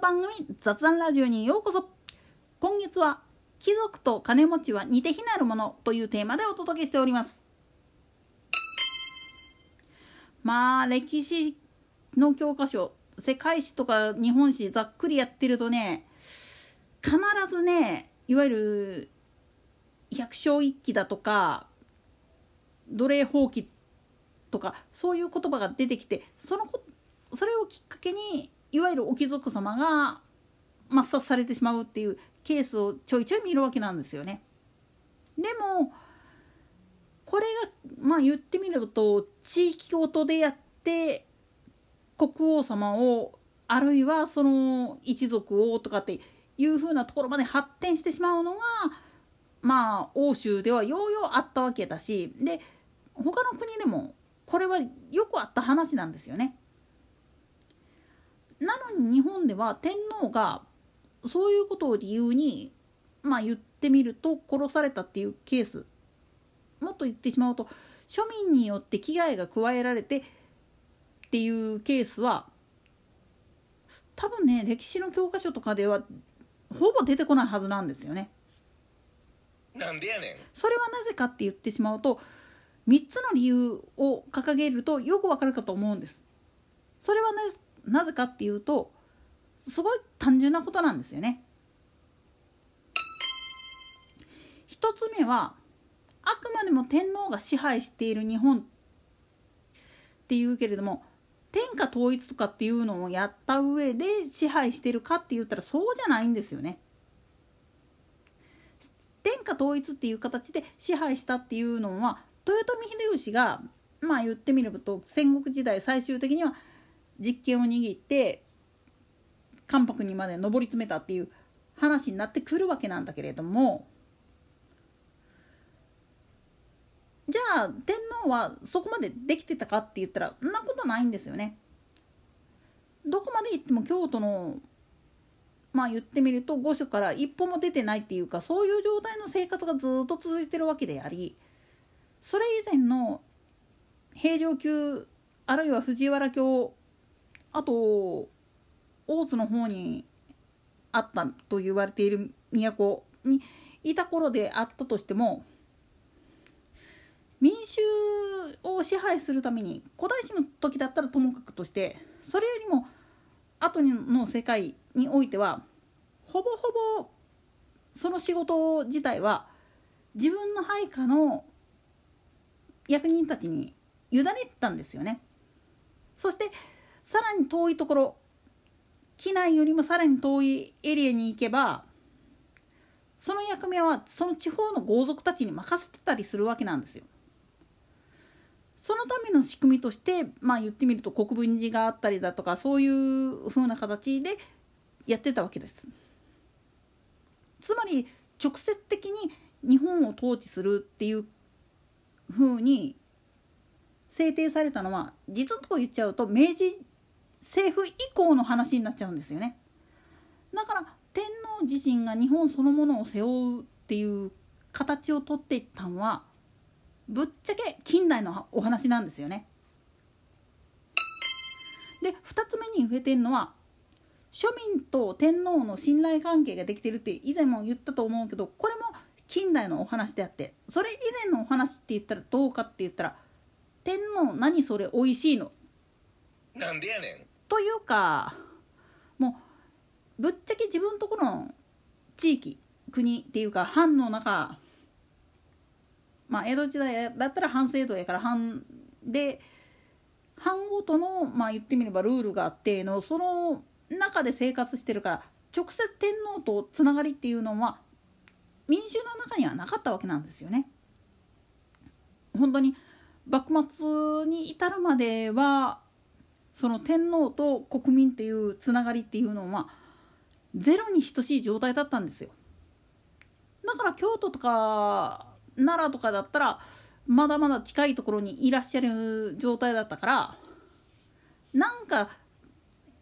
番組雑談ラジオにようこそ。今月は貴族と金持ちは似て非なるものというテーマでお届けしております。まあ歴史の教科書世界史とか日本史ざっくりやってるとね必ずねいわゆる百姓一揆だとか奴隷放棄とかそういう言葉が出てきてそのこそれをきっかけにいわゆるお貴族様が抹殺されてしまうっていうケースをちょいちょい見るわけなんですよね。でもこれがまあ言ってみると地域ごとでやって国王様をあるいはその一族をとかっていうふうなところまで発展してしまうのがまあ欧州ではようようあったわけだしで他の国でもこれはよくあった話なんですよね。なのに日本では天皇がそういうことを理由にまあ言ってみると殺されたっていうケースもっと言ってしまうと庶民によって危害が加えられてっていうケースは多分ね歴史の教科書とかではほぼ出てこないはずなんですよね。なんでやねんそれはなぜかって言ってしまうと3つの理由を掲げるとよくわかるかと思うんです。それはねなぜかっていうとすごい単純なことなんですよね。一つ目はあくまでも天皇が支配している日本っていうけれども天下統一とかっていうのをやった上で支配してるかって言ったらそうじゃないんですよね。天下統一っていう形で支配したっていうのは豊臣秀吉がまあ言ってみればと戦国時代最終的には実権を握って関白にまで上り詰めたっていう話になってくるわけなんだけれどもじゃあ天皇はそこまでできてたかって言ったらそんなことないんですよね。どこまで行っても京都のまあ言ってみると御所から一歩も出てないっていうかそういう状態の生活がずっと続いてるわけでありそれ以前の平城宮あるいは藤原京あと大津の方にあったと言われている都にいた頃であったとしても民衆を支配するために古代史の時だったらともかくとしてそれよりも後の世界においてはほぼほぼその仕事自体は自分の配下の役人たちに委ねてたんですよね。そしてさらに遠いところ機内よりもさらに遠いエリアに行けばその役目はその地方の豪族たちに任せてたりするわけなんですよ。そのための仕組みとしてまあ言ってみると国分寺があったりだとかそういう風な形でやってたわけです。つまり直接的に日本を統治するっていう風に制定されたのは実と言っちゃうと明治政府以降の話になっちゃうんですよね。だから天皇自身が日本そのものを背負うっていう形をとっていったのはぶっちゃけ近代のお話なんですよね。で2つ目に増えてるのは庶民と天皇の信頼関係ができてるって以前も言ったと思うけどこれも近代のお話であってそれ以前のお話って言ったらどうかって言ったら天皇何それおいしいの？なんでやねんというかもうぶっちゃけ自分とこの地域国っていうか藩の中まあ江戸時代だったら藩制度やから藩で藩ごとのまあ言ってみればルールがあってのその中で生活してるから直接天皇とつながりっていうのは民衆の中にはなかったわけなんですよね。本当に幕末に至るまではその天皇と国民っていうつながりっていうのはゼロに等しい状態だったんですよ。だから京都とか奈良とかだったらまだまだ近いところにいらっしゃる状態だったからなんか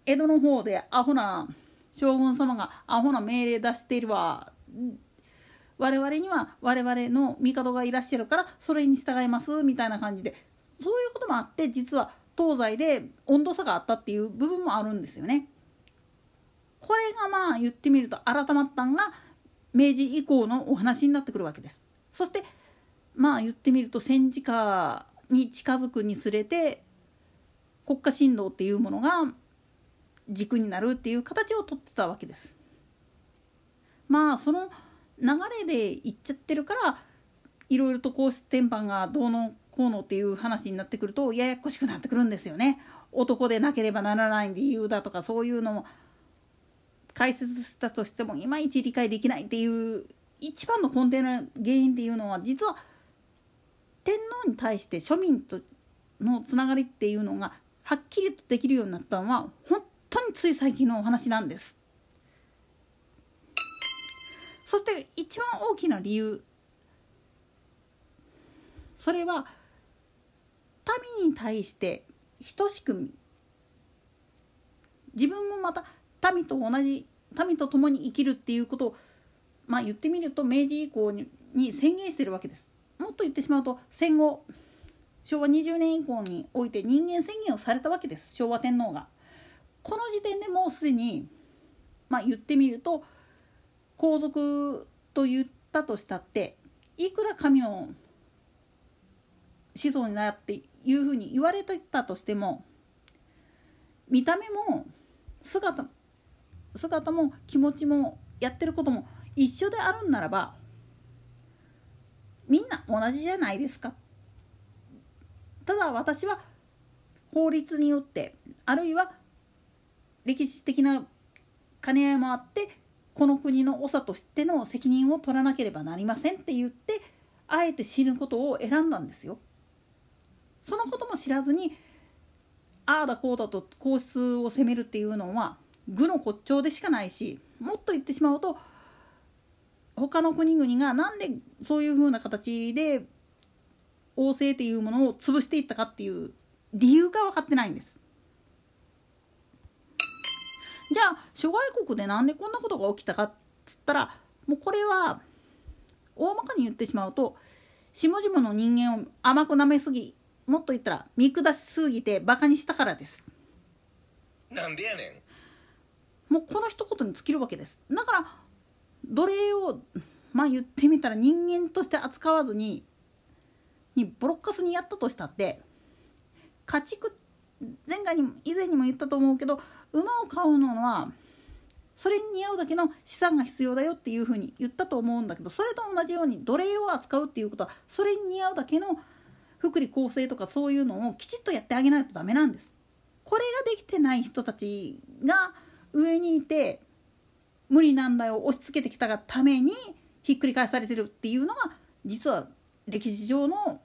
江戸の方でアホな将軍様がアホな命令出しているわ我々には我々の帝がいらっしゃるからそれに従いますみたいな感じでそういうこともあって実は東西で温度差があったっていう部分もあるんですよね。これがまあ言ってみると改まったんが明治以降のお話になってくるわけです。そしてまあ言ってみると戦時下に近づくにつれて国家振動っていうものが軸になるっていう形をとってたわけです。まあその流れでいっちゃってるからいろいろと皇室典範がどうのこうのっていう話になってくるとややこしくなってくるんですよね。男でなければならない理由だとかそういうのも解説したとしてもいまいち理解できないっていう一番の根底の原因っていうのは実は天皇に対して庶民とのつながりっていうのがはっきりとできるようになったのは本当につい最近のお話なんです。そして一番大きな理由それは民に対して等しく自分もまた民と同じ民と共に生きるっていうことをまあ言ってみると明治以降にに宣言してるわけです。もっと言ってしまうと戦後昭和20年以降において人間宣言をされたわけです昭和天皇が。この時点でもうすでにまあ言ってみると皇族と言ったとしたっていくら神の子孫になっていうふうに言われてたとしても見た目も姿姿も気持ちもやってることも一緒であるんならばみんな同じじゃないですかただ私は法律によってあるいは歴史的な兼ね合いもあってこの国の長としての責任を取らなければなりませんって言ってあえて死ぬことを選んだんですよ。そのことも知らずにああだこうだと皇室を責めるっていうのは愚の骨頂でしかないしもっと言ってしまうと他の国々がなんでそういうふうな形で王政っていうものを潰していったかっていう理由が分かってないんです。じゃあ諸外国でなんでこんなことが起きたかっつったらもうこれは大まかに言ってしまうと下々の人間を甘くなめすぎもっと言ったら見下しすぎてバカにしたからです。なんでやねん。もうこの一言に尽きるわけです。だから奴隷をまあ言ってみたら人間として扱わずににボロッカスにやったとしたって家畜前回にも以前にも言ったと思うけど馬を飼うのはそれに似合うだけの資産が必要だよっていうふうに言ったと思うんだけどそれと同じように奴隷を扱うっていうことはそれに似合うだけの福利厚生とかそういうのをきちっとやってあげないとダメなんです。これができてない人たちが上にいて無理難題を押し付けてきたがためにひっくり返されてるっていうのが実は歴史上の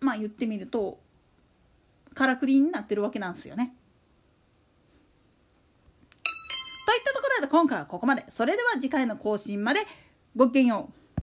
まあ言ってみるとからくりになってるわけなんですよね。といったところで今回はここまで。それでは次回の更新までごきげんよう。